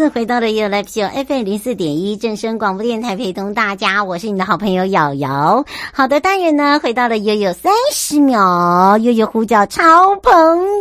次回到了 You Live Show FM 零四点一正声广播电台，陪同大家，我是你的好朋友瑶瑶。好的，当然呢，回到了悠悠三十秒，悠悠呼叫超朋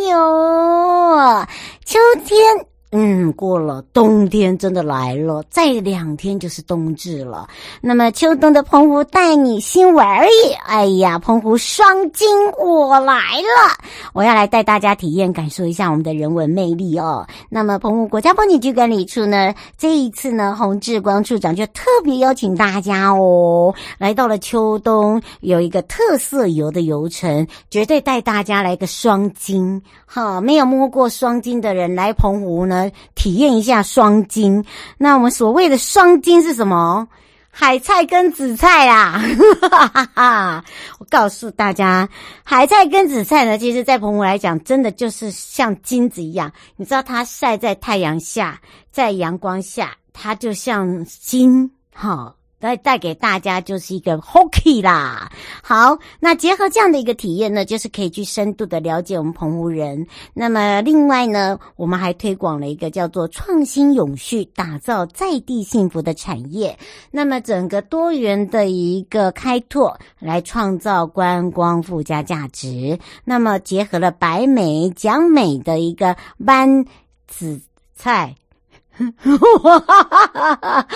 友，秋天。嗯，过了冬天真的来了，再两天就是冬至了。那么秋冬的澎湖带你新玩意，哎呀，澎湖双金我来了，我要来带大家体验感受一下我们的人文魅力哦。那么澎湖国家风景区管理处呢，这一次呢，洪志光处长就特别邀请大家哦，来到了秋冬有一个特色游的游程，绝对带大家来个双金。好，没有摸过双金的人来澎湖呢。体验一下双金，那我们所谓的双金是什么？海菜跟紫菜啦！我告诉大家，海菜跟紫菜呢，其实在澎湖来讲，真的就是像金子一样。你知道它晒在太阳下，在阳光下，它就像金，哈。带带给大家就是一个 hockey 啦。好，那结合这样的一个体验呢，就是可以去深度的了解我们澎湖人。那么另外呢，我们还推广了一个叫做创新永续，打造在地幸福的产业。那么整个多元的一个开拓，来创造观光附加价值。那么结合了白美讲美的一个湾紫菜。哈哈哈哈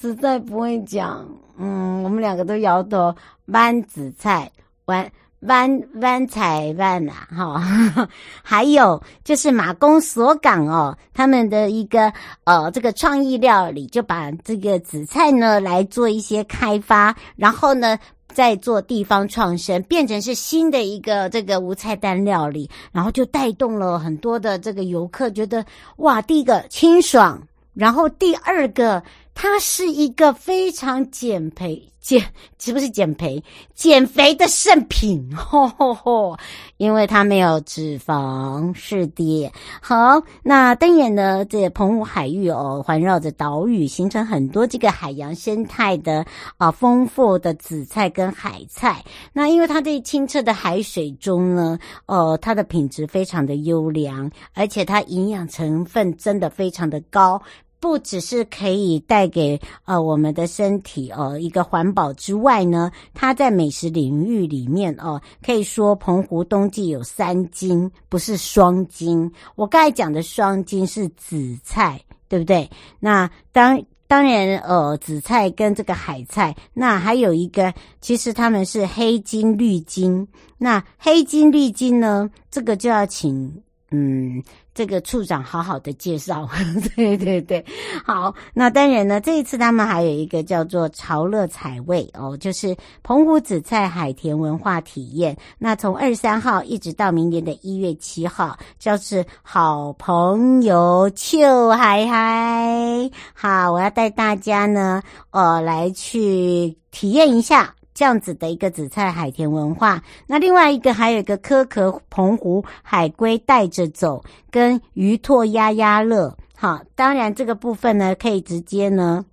实在不会讲，嗯，我们两个都摇头。弯紫菜，弯弯弯菜弯呐，哈，还有就是马公所港哦，他们的一个呃这个创意料理，就把这个紫菜呢来做一些开发，然后呢。在做地方创生，变成是新的一个这个无菜单料理，然后就带动了很多的这个游客，觉得哇，第一个清爽，然后第二个它是一个非常减肥。减是不是减肥？减肥的圣品，吼 吼吼！因为它没有脂肪，是的。好，那当然呢，这澎湖海域哦，环绕着岛屿，形成很多这个海洋生态的啊丰富的紫菜跟海菜。那因为它在清澈的海水中呢，呃，它的品质非常的优良，而且它营养成分真的非常的高。不只是可以带给呃我们的身体呃一个环保之外呢，它在美食领域里面哦、可以说澎湖冬季有三金，不是双金。我刚才讲的双金是紫菜，对不对？那当当然呃，紫菜跟这个海菜，那还有一个，其实他们是黑金绿金。那黑金绿金呢，这个就要请嗯。这个处长好好的介绍，对对对，好。那当然呢，这一次他们还有一个叫做潮乐采味哦，就是澎湖紫菜海甜文化体验。那从二十三号一直到明年的一月七号，就是好朋友秋海海。好，我要带大家呢，呃，来去体验一下。这样子的一个紫菜海田文化，那另外一个还有一个科壳澎湖海龟带着走，跟鱼拓鸭鸭乐，好，当然这个部分呢，可以直接呢，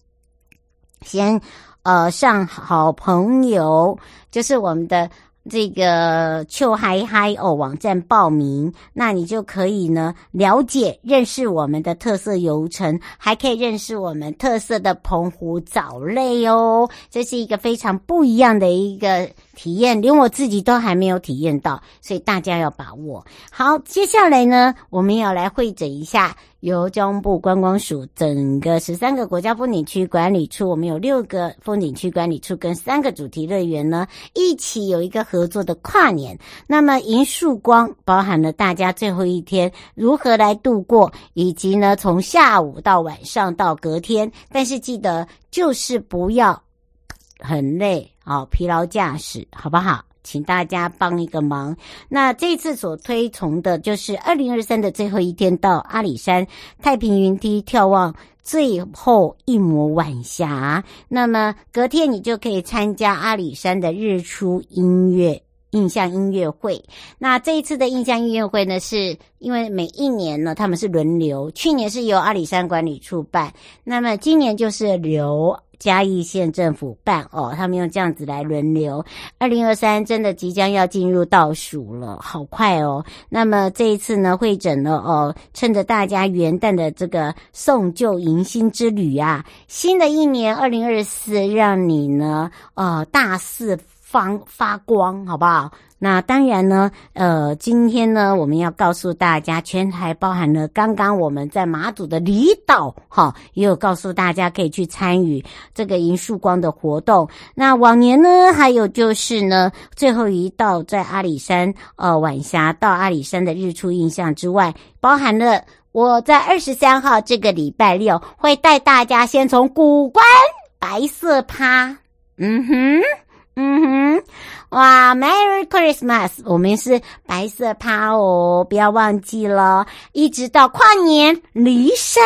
先呃上好朋友，就是我们的。这个秋嗨嗨哦，网站报名，那你就可以呢了解认识我们的特色游程，还可以认识我们特色的澎湖藻类哦，这是一个非常不一样的一个体验，连我自己都还没有体验到，所以大家要把握。好，接下来呢，我们要来会诊一下由交通部观光署整个十三个国家风景区管理处，我们有六个风景区管理处跟三个主题乐园呢，一起有一个合作的跨年。那么迎曙光包含了大家最后一天如何来度过，以及呢从下午到晚上到隔天，但是记得就是不要很累。好，疲劳驾驶，好不好？请大家帮一个忙。那这次所推崇的就是二零二三的最后一天，到阿里山太平云梯眺望最后一抹晚霞。那么隔天你就可以参加阿里山的日出音乐印象音乐会。那这一次的印象音乐会呢，是因为每一年呢他们是轮流，去年是由阿里山管理处办，那么今年就是由。嘉义县政府办哦，他们用这样子来轮流。二零二三真的即将要进入倒数了，好快哦。那么这一次呢，会诊了哦，趁着大家元旦的这个送旧迎新之旅啊，新的一年二零二四，让你呢，呃，大肆放发光，好不好？那当然呢，呃，今天呢，我们要告诉大家，全台包含了刚刚我们在马祖的离岛，哈，也有告诉大家可以去参与这个迎曙光的活动。那往年呢，还有就是呢，最后一道在阿里山，呃，晚霞到阿里山的日出印象之外，包含了我在二十三号这个礼拜六会带大家先从古关白色趴，嗯哼。嗯哼，哇，Merry Christmas！我们是白色趴哦，不要忘记了，一直到跨年离山。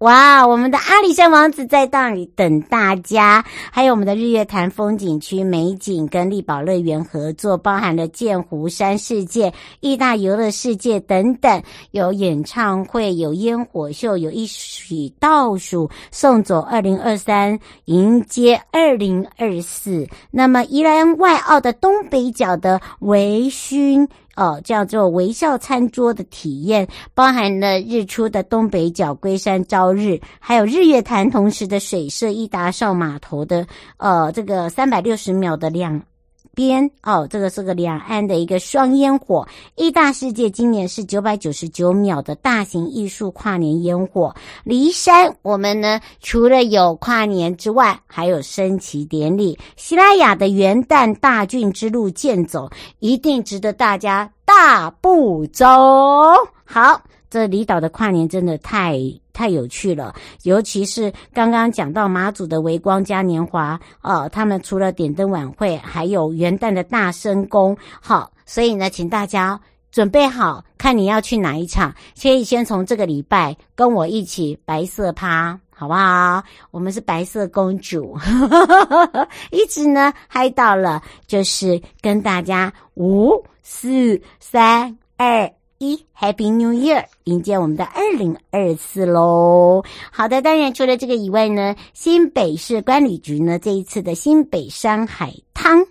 哇，我们的阿里山王子在那里等大家，还有我们的日月潭风景区美景跟丽宝乐园合作，包含了剑湖山世界、义大游乐世界等等，有演唱会，有烟火秀，有一起倒数送走二零二三，迎接二零二四。那么宜兰外澳的东北角的微醺。哦，叫做微笑餐桌的体验，包含了日出的东北角龟山朝日，还有日月潭同时的水色一达少码头的呃这个三百六十秒的亮。边哦，这个是个两岸的一个双烟火。义大世界今年是九百九十九秒的大型艺术跨年烟火。梨山，我们呢除了有跨年之外，还有升旗典礼。西拉雅的元旦大郡之路健走，一定值得大家大步走。好。这离岛的跨年真的太太有趣了，尤其是刚刚讲到马祖的微光嘉年华，呃，他们除了点灯晚会，还有元旦的大声公，好，所以呢，请大家准备好，看你要去哪一场，可以先从这个礼拜跟我一起白色趴，好不好？我们是白色公主，一直呢嗨到了，就是跟大家五四三二。一 Happy New Year，迎接我们的二零二四喽！好的，当然除了这个以外呢，新北市管理局呢这一次的新北山海汤，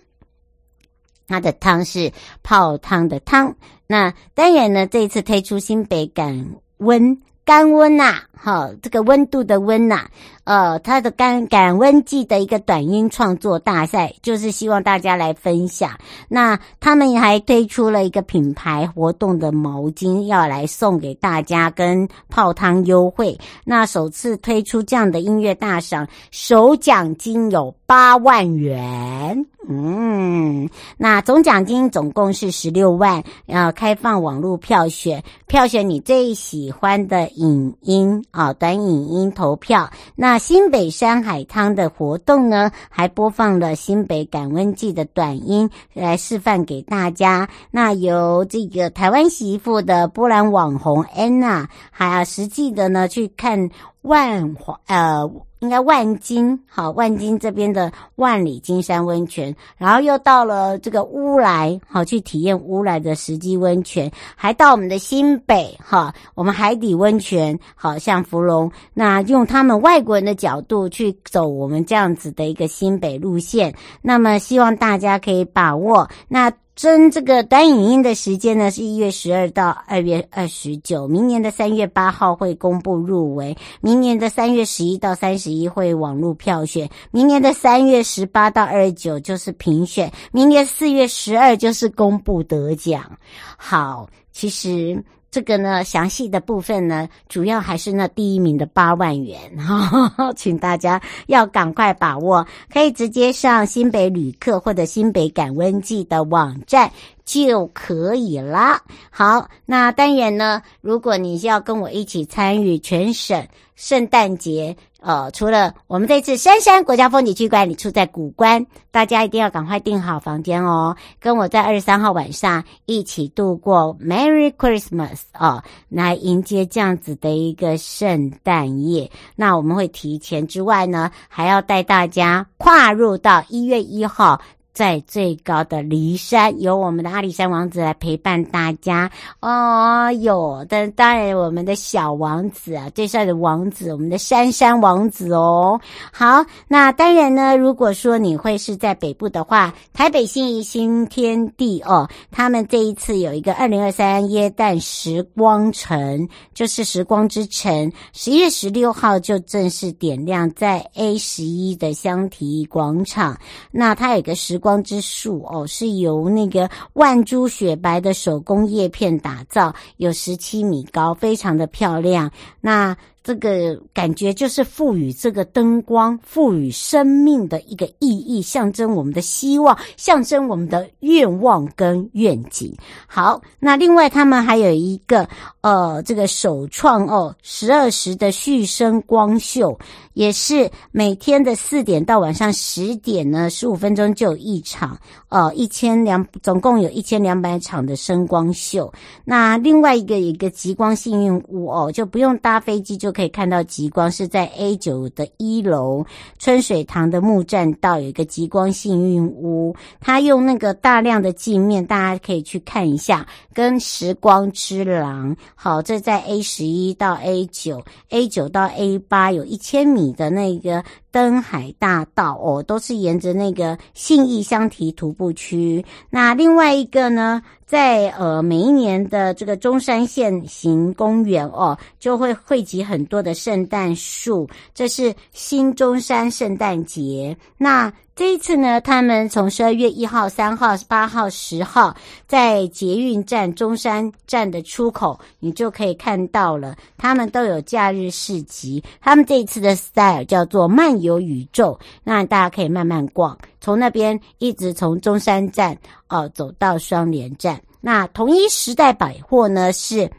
它的汤是泡汤的汤。那当然呢，这一次推出新北感温甘温呐、啊，好，这个温度的温呐、啊。呃，他的感感温季的一个短音创作大赛，就是希望大家来分享。那他们还推出了一个品牌活动的毛巾，要来送给大家，跟泡汤优惠。那首次推出这样的音乐大赏，首奖金有八万元。嗯，那总奖金总共是十六万。呃，开放网络票选，票选你最喜欢的影音啊，短影音投票。那新北山海汤的活动呢，还播放了新北感温季的短音来示范给大家。那由这个台湾媳妇的波兰网红安娜，还有实际的呢去看万华呃。应该万金好，万金这边的万里金山温泉，然后又到了这个乌来好，去体验乌来的实际温泉，还到我们的新北哈，我们海底温泉好像芙蓉，那用他们外国人的角度去走我们这样子的一个新北路线，那么希望大家可以把握那。征这个短影音的时间呢，是一月十二到二月二十九。明年的三月八号会公布入围，明年的三月十一到三十一会网络票选，明年的三月十八到二十九就是评选，明年四月十二就是公布得奖。好，其实。这个呢，详细的部分呢，主要还是那第一名的八万元，哈哈，请大家要赶快把握，可以直接上新北旅客或者新北感温季的网站就可以了。好，那当然呢，如果你是要跟我一起参与全省圣诞节。呃，除了我们这次杉山国家风景区管理处在古关，大家一定要赶快订好房间哦，跟我在二十三号晚上一起度过 Merry Christmas 哦，来迎接这样子的一个圣诞夜。那我们会提前之外呢，还要带大家跨入到一月一号。在最高的骊山，由我们的阿里山王子来陪伴大家哦。有的当然，我们的小王子啊，最帅的王子，我们的杉山王子哦。好，那当然呢，如果说你会是在北部的话，台北信义新天地哦，他们这一次有一个二零二三耶诞时光城，就是时光之城，十一月十六号就正式点亮在 A 十一的香堤广场。那它有一个时光。之树哦，是由那个万株雪白的手工叶片打造，有十七米高，非常的漂亮。那。这个感觉就是赋予这个灯光赋予生命的一个意义，象征我们的希望，象征我们的愿望跟愿景。好，那另外他们还有一个呃，这个首创哦，十二时的旭升光秀，也是每天的四点到晚上十点呢，十五分钟就有一场，呃，一千两，总共有一千两百场的声光秀。那另外一个一个极光幸运屋哦，就不用搭飞机就。可以看到极光是在 A 九的一楼春水堂的木栈道有一个极光幸运屋，它用那个大量的镜面，大家可以去看一下，跟时光之廊。好，这在 A 十一到 A 九，A 九到 A 八有一千米的那个。登海大道哦，都是沿着那个信义香堤徒步区。那另外一个呢，在呃每一年的这个中山县行公园哦，就会汇集很多的圣诞树，这是新中山圣诞节。那这一次呢，他们从十二月一号、三号、八号、十号，在捷运站中山站的出口，你就可以看到了。他们都有假日市集，他们这一次的 style 叫做漫游宇宙，那大家可以慢慢逛，从那边一直从中山站哦走到双连站。那同一时代百货呢是。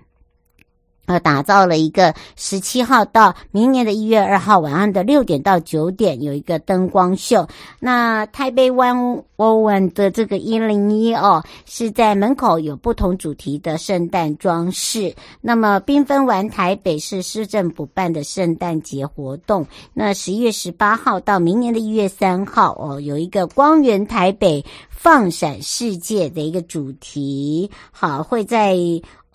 呃，打造了一个十七号到明年的一月二号晚上的六点到九点有一个灯光秀。那台北 One One 的这个一零一哦，是在门口有不同主题的圣诞装饰。那么缤纷玩台北市市政府办的圣诞节活动，那十一月十八号到明年的一月三号哦，有一个光源台北放闪世界的一个主题，好会在。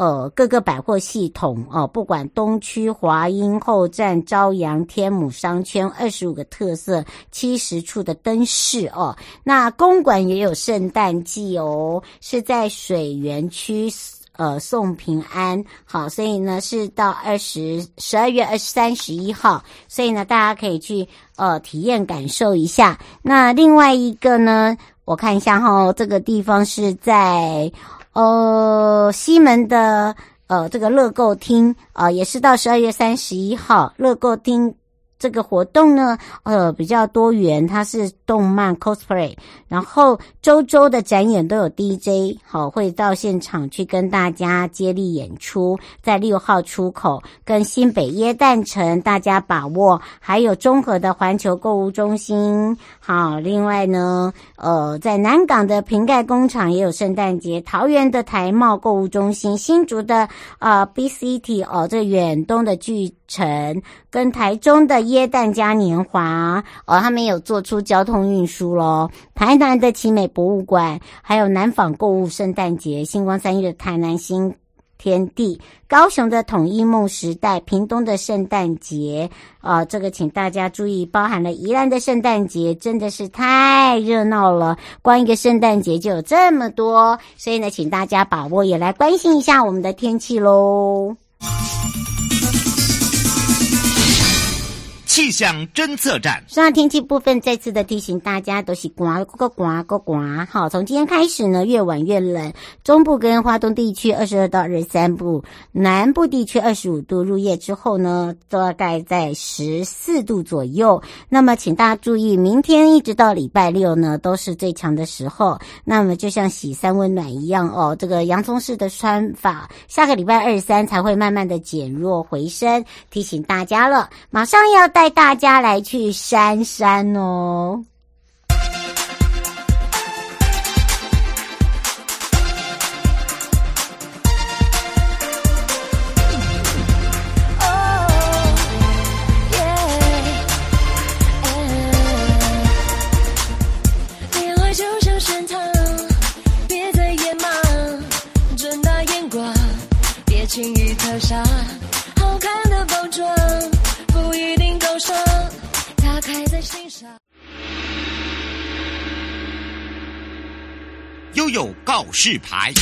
呃，各个百货系统哦，不管东区、华阴后站、朝阳、天母商圈，二十五个特色，七十处的灯饰哦。那公馆也有圣诞季哦，是在水源区呃送平安，好，所以呢是到二十十二月二十三十一号，所以呢大家可以去呃体验感受一下。那另外一个呢，我看一下哈、这个地方是在。呃，西门的呃这个乐购厅啊、也是到十二月三十一号，乐购厅。这个活动呢，呃，比较多元，它是动漫 cosplay，然后周周的展演都有 DJ，好，会到现场去跟大家接力演出，在六号出口跟新北耶诞城，大家把握，还有中和的环球购物中心，好，另外呢，呃，在南港的瓶盖工厂也有圣诞节，桃园的台贸购物中心，新竹的啊、呃、B City 哦，这远东的巨城跟台中的耶诞嘉年华哦，他们有做出交通运输咯。台南的奇美博物馆，还有南纺购物圣诞节，星光三月的台南新天地，高雄的统一梦时代，屏东的圣诞节，呃，这个请大家注意，包含了宜兰的圣诞节，真的是太热闹了，光一个圣诞节就有这么多，所以呢，请大家把握，也来关心一下我们的天气喽。气象侦测站，上天气部分再次的提醒大家，都是刮个刮个刮。好，从今天开始呢，越晚越冷。中部跟花东地区二十二到二十三度，南部地区二十五度。入夜之后呢，大概在十四度左右。那么，请大家注意，明天一直到礼拜六呢，都是最强的时候。那么，就像洗三温暖一样哦，这个洋葱式的穿法，下个礼拜二三才会慢慢的减弱回升。提醒大家了，马上要带带大家来去山山哦。告示牌，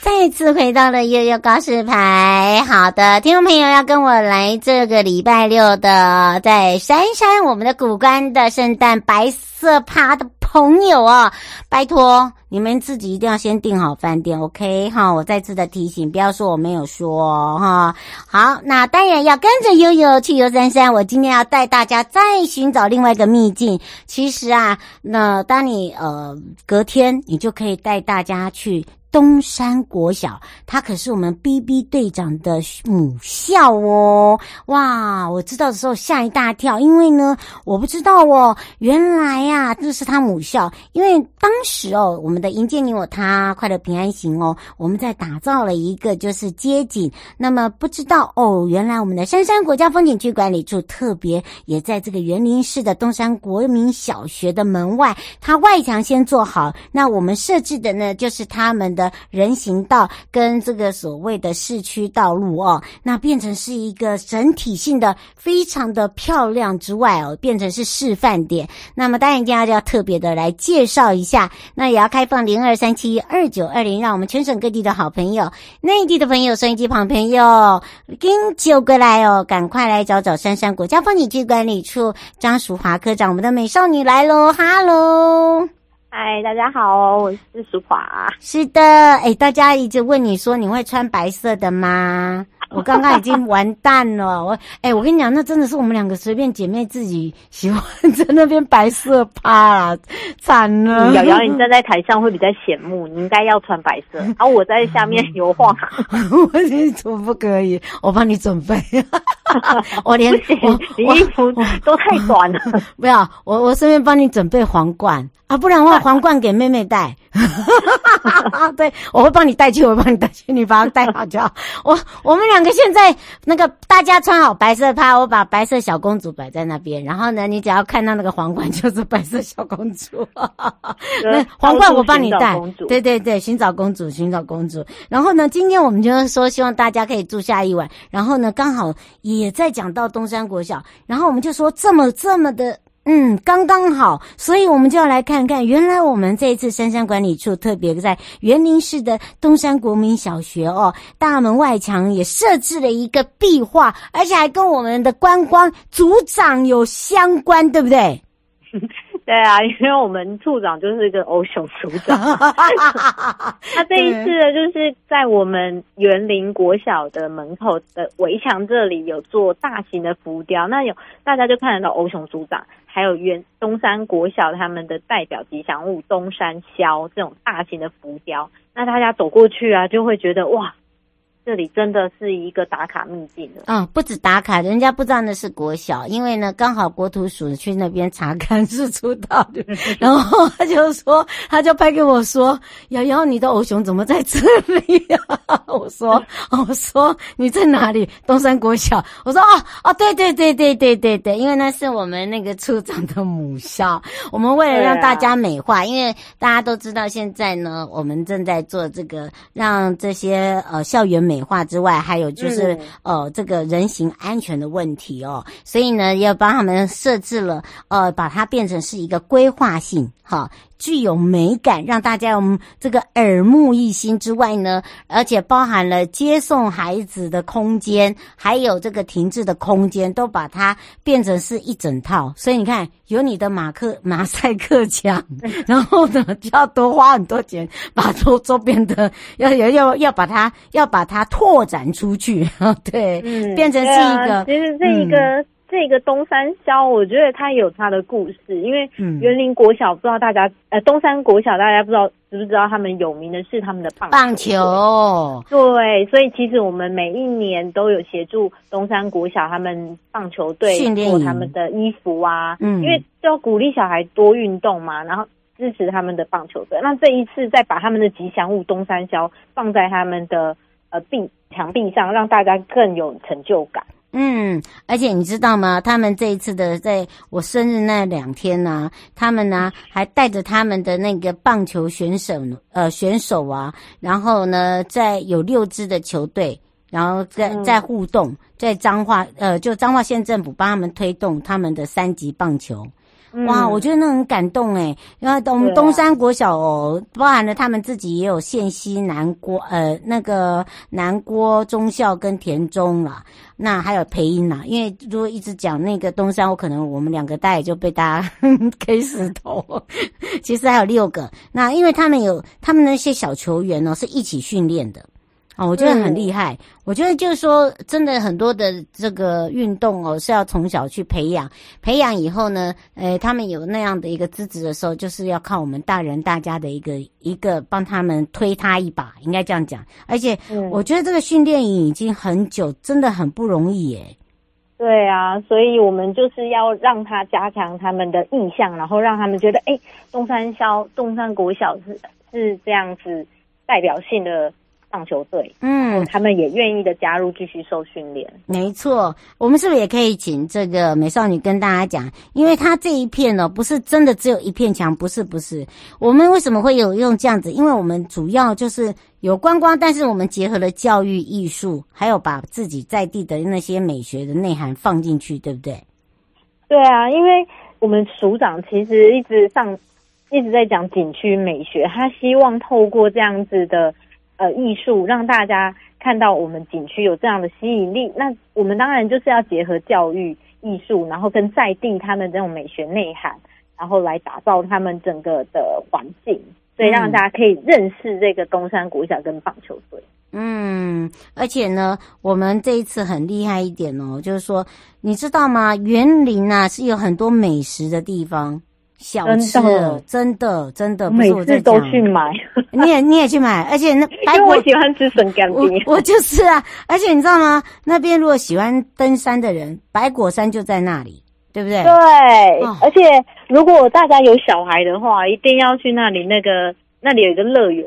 再次回到了悠悠告示牌。好的，听众朋友要跟我来这个礼拜六的在山山我们的骨干的圣诞白色趴的朋友哦，拜托你们自己一定要先订好饭店，OK 哈？我再次的提醒，不要说我没有说哈。好，那当然要跟着悠悠去游山山。我今天要带大家再寻找另外一个秘境。其实啊，那当你呃隔天，你就可以带大家去。东山国小，它可是我们 BB 队长的母校哦！哇，我知道的时候吓一大跳，因为呢，我不知道哦，原来呀、这是他母校。因为当时哦，我们的迎接你我他快乐平安行哦，我们在打造了一个就是街景。那么不知道哦，原来我们的山山国家风景区管理处特别也在这个园林市的东山国民小学的门外，它外墙先做好。那我们设置的呢，就是他们。的人行道跟这个所谓的市区道路哦，那变成是一个整体性的非常的漂亮之外哦，变成是示范点。那么当然，今天就要特别的来介绍一下，那也要开放零二三七二九二零，让我们全省各地的好朋友、内地的朋友、收音机旁朋友跟就过来哦，赶快来找找珊珊国家风景区管理处张淑华科长，我们的美少女来喽，哈喽。嗨，大家好，我是淑华。是的，哎，大家一直问你说你会穿白色的吗？我刚刚已经完蛋了，我哎，我跟你讲，那真的是我们两个随便姐妹自己喜欢在那边白色趴啦，惨了。瑶瑶，你站在台上会比较显目，你应该要穿白色，然 后我在下面油画。我你怎么不可以？我帮你准备。我连我你衣服都太短了，不要，我我顺便帮你准备皇冠。啊，不然的话，皇冠给妹妹戴。对，我会帮你带去，我会帮你带去，你把它带好就好。我我们两个现在那个大家穿好白色趴，我把白色小公主摆在那边，然后呢，你只要看到那个皇冠就是白色小公主。那皇冠我帮你戴。对对对，寻找公主，寻找公主。然后呢，今天我们就是说，希望大家可以住下一晚。然后呢，刚好也在讲到东山国小，然后我们就说这么这么的。嗯，刚刚好，所以我们就要来看看，原来我们这一次山山管理处特别在园林市的东山国民小学哦，大门外墙也设置了一个壁画，而且还跟我们的观光组长有相关，对不对？对啊，因为我们处长就是一个欧熊组长，他这一次呢，就是在我们园林国小的门口的围墙这里有做大型的浮雕，那有大家就看得到欧熊组长，还有原东山国小他们的代表吉祥物东山骁这种大型的浮雕，那大家走过去啊，就会觉得哇。这里真的是一个打卡秘境的。嗯，不止打卡，人家不知道那是国小，因为呢，刚好国土署去那边查看是出道的，然后他就说，他就拍给我说：“瑶瑶，你的偶熊怎么在这里呀、啊？”我说：“ 我说你在哪里？东山国小。”我说：“哦哦，对对对对对对对，因为那是我们那个处长的母校，我们为了让大家美化，因为大家都知道现在呢，我们正在做这个让这些呃校园美化之外，还有就是、嗯、呃这个人行安全的问题哦，所以呢要帮他们设置了呃把它变成是一个规划性哈。具有美感，让大家有这个耳目一新之外呢，而且包含了接送孩子的空间，还有这个停滞的空间，都把它变成是一整套。所以你看，有你的马克马赛克墙，然后呢就要多花很多钱，把周周边的要要要要把它要把它拓展出去，对，嗯，变成是一个，啊、其实这一个。嗯这个东山骁，我觉得它有它的故事，因为园林国小不知道大家，呃，东山国小大家不知道知不知道，他们有名的是他们的棒球。棒球。对，所以其实我们每一年都有协助东山国小他们棒球队做他们的衣服啊，嗯，因为就要鼓励小孩多运动嘛，然后支持他们的棒球队。那这一次再把他们的吉祥物东山骁放在他们的呃壁墙壁上，让大家更有成就感。嗯，而且你知道吗？他们这一次的在我生日那两天呢、啊，他们呢还带着他们的那个棒球选手呃选手啊，然后呢在有六支的球队，然后在在互动，在彰化呃就彰化县政府帮他们推动他们的三级棒球。哇，我觉得那很感动诶，因为我们东山国小哦，包含了他们自己也有县西南郭呃那个南郭中校跟田中啦，那还有培英啦。因为如果一直讲那个东山，我可能我们两个大概就被大家 K 死头。其实还有六个，那因为他们有他们那些小球员哦，是一起训练的。哦，我觉得很厉害。我觉得就是说，真的很多的这个运动哦，是要从小去培养，培养以后呢，诶，他们有那样的一个资质的时候，就是要靠我们大人大家的一个一个帮他们推他一把，应该这样讲。而且，我觉得这个训练营已经很久，真的很不容易耶。对啊，所以我们就是要让他加强他们的印象，然后让他们觉得，哎，东山小东山国小是是这样子代表性的。棒球队，嗯，他们也愿意的加入，继续受训练。没错，我们是不是也可以请这个美少女跟大家讲？因为她这一片呢，不是真的只有一片墙，不是不是。我们为什么会有用这样子？因为我们主要就是有观光，但是我们结合了教育、艺术，还有把自己在地的那些美学的内涵放进去，对不对？对啊，因为我们署长其实一直上一直在讲景区美学，他希望透过这样子的。呃，艺术让大家看到我们景区有这样的吸引力，那我们当然就是要结合教育、艺术，然后跟在地他们这种美学内涵，然后来打造他们整个的环境，所以让大家可以认识这个东山国小跟棒球队。嗯，而且呢，我们这一次很厉害一点哦，就是说，你知道吗？园林啊是有很多美食的地方。小吃真的真的，不是我在讲，每次都去买，你也你也去买，而且那白果，因为我喜欢吃笋干冰，我就是啊，而且你知道吗？那边如果喜欢登山的人，白果山就在那里，对不对？对，哦、而且如果大家有小孩的话，一定要去那里，那个那里有一个乐园，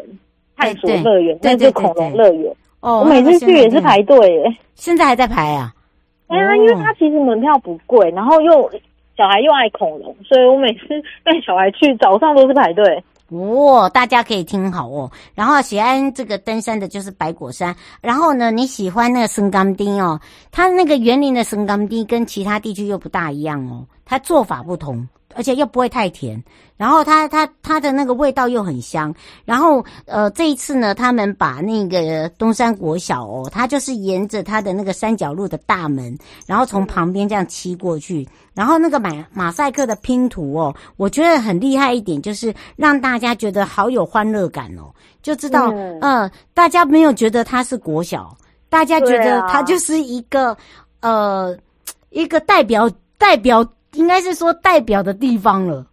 探索乐园，那是恐龙乐园。哦，我每次去也是排队耶，现在还在排啊？哎呀，因为它其实门票不贵，然后又。小孩又爱恐龙，所以我每次带小孩去，早上都是排队。哦，大家可以听好哦。然后喜欢这个登山的，就是白果山。然后呢，你喜欢那个生甘丁哦，它那个园林的生甘丁跟其他地区又不大一样哦，它做法不同。而且又不会太甜，然后它它它的那个味道又很香，然后呃这一次呢，他们把那个东山国小哦，它就是沿着它的那个三角路的大门，然后从旁边这样骑过去，然后那个马马赛克的拼图哦，我觉得很厉害一点，就是让大家觉得好有欢乐感哦，就知道嗯、呃，大家没有觉得它是国小，大家觉得它就是一个呃一个代表代表。应该是说代表的地方了，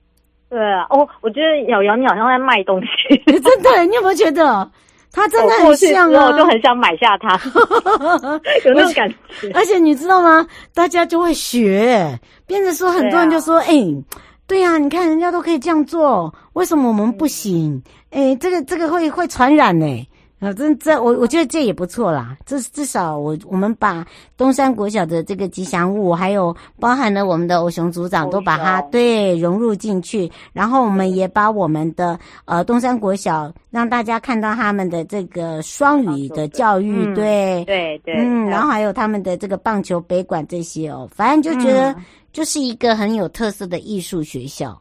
对啊，哦，我觉得瑶瑶你好像在卖东西，真的，你有没有觉得？他真的很像啊，我就很想买下它，有那种感觉。而且你知道吗？大家就会学，变成说很多人就说：“哎、啊欸，对呀、啊，你看人家都可以这样做，为什么我们不行？哎、欸，这个这个会会传染呢、欸。”啊，这这我我觉得这也不错啦。这至少我我们把东山国小的这个吉祥物，还有包含了我们的偶熊组长，都把它对融入进去。然后我们也把我们的呃东山国小让大家看到他们的这个双语的教育，嗯、对对对，嗯，然后还有他们的这个棒球北馆这些哦，反正就觉得就是一个很有特色的艺术学校。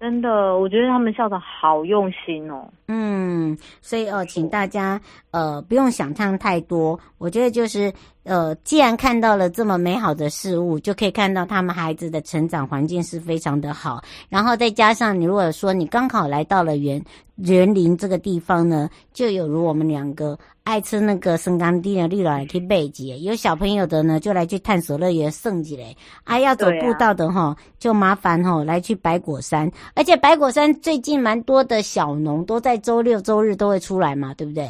真的，我觉得他们校长好用心哦。嗯，所以哦，请大家呃不用想象太多。我觉得就是呃，既然看到了这么美好的事物，就可以看到他们孩子的成长环境是非常的好。然后再加上你如果说你刚好来到了园园林这个地方呢，就有如我们两个。爱吃那个生甘地的绿老来去背几，有小朋友的呢，就来去探索乐园圣几嘞。啊，要走步道的哈，就麻烦哈，来去白果山。而且白果山最近蛮多的小农都在周六周日都会出来嘛，对不对？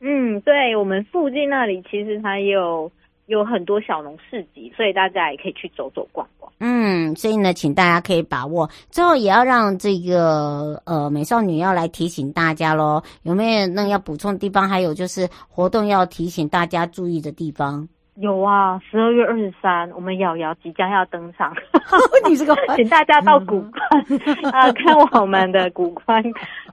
嗯，对，我们附近那里其实它有。有很多小农市集，所以大家也可以去走走逛逛。嗯，所以呢，请大家可以把握。最后也要让这个呃美少女要来提醒大家喽，有没有那要补充的地方？还有就是活动要提醒大家注意的地方。有啊，十二月二十三，我们瑶瑶即将要登场。你这个，请大家到古关 啊，看我们的古关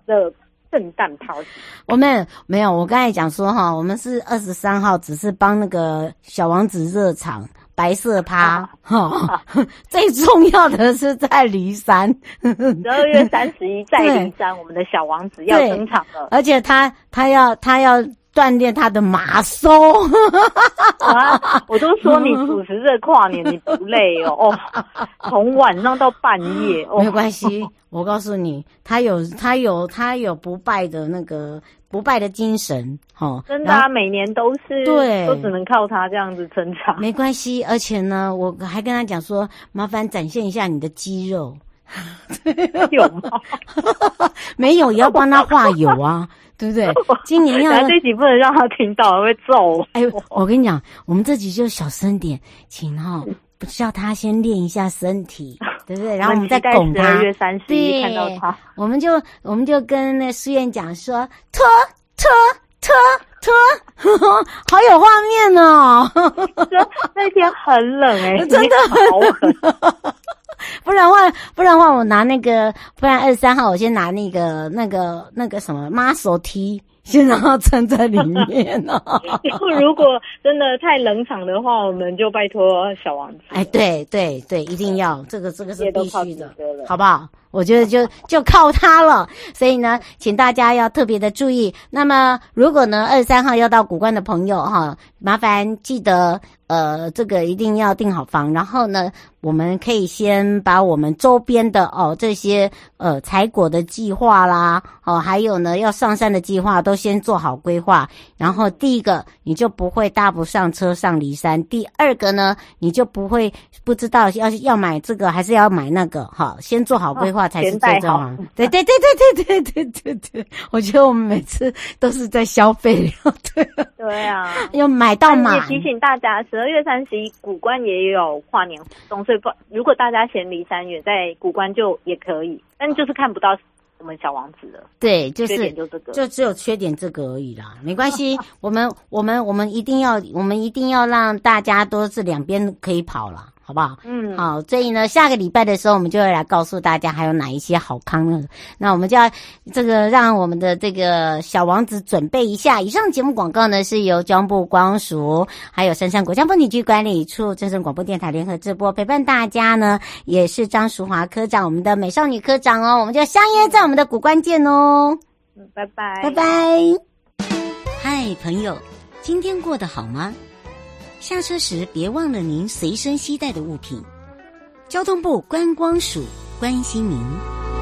的。圣诞抛弃，我们没有。我刚才讲说哈，我们是二十三号，只是帮那个小王子热场白色趴哈。最重要的是在骊山，十二月三十一在 骊山，我们的小王子要登场了，而且他他要他要。锻炼他的马收，啊！我都说你主持这跨年你不累哦 哦，从晚上到半夜，哦、没有关系。我告诉你，他有他有他有不败的那个不败的精神，哦，真的啊，每年都是对，都只能靠他这样子撑场。没关系，而且呢，我还跟他讲说，麻烦展现一下你的肌肉，有吗？没有，也要帮他画有啊。对不对？今年要这集不能让他听到，会揍。哎，我跟你讲，我们这集就小声点，请哈，不 叫他先练一下身体，对不对？然后我们再拱他。月三十一看到他，我们就我们就跟那书院讲说，拖拖拖拖，好有画面哦。那天很冷哎，真的好冷。不然的话，不然的话，我拿那个，不然二十三号我先拿那个那个那个什么妈手 T，先让它撑在里面呢。如果真的太冷场的话，我们就拜托小王子。哎，对对对，一定要这个这个是必须的，好不好？我觉得就就靠他了。所以呢，请大家要特别的注意。那么，如果呢二十三号要到古关的朋友哈，麻烦记得。呃，这个一定要订好房，然后呢，我们可以先把我们周边的哦这些呃采果的计划啦，哦，还有呢要上山的计划都先做好规划。然后第一个你就不会搭不上车上离山，第二个呢你就不会不知道要要买这个还是要买那个，哈，先做好规划才是最重要。对对对对对对对对对，我觉得我们每次都是在消费，对对啊，要买到满。也提醒大家十二月三十一，古关也有跨年活动，所以不，如果大家嫌离山远，在古关就也可以，但就是看不到我们小王子了。对，就是缺点就这个，就只有缺点这个而已啦，没关系，我们我们我们一定要，我们一定要让大家都是两边可以跑了。好不好？嗯，好，所以呢，下个礼拜的时候，我们就会来告诉大家还有哪一些好康呢？那我们就要这个让我们的这个小王子准备一下。以上节目广告呢，是由交通部光署还有深山国家风景区管理处、正声广播电台联合直播，陪伴大家呢，也是张淑华科长，我们的美少女科长哦，我们就相约在我们的古关见哦。嗯，拜拜，拜拜。嗨，朋友，今天过得好吗？下车时别忘了您随身携带的物品。交通部观光署关心您。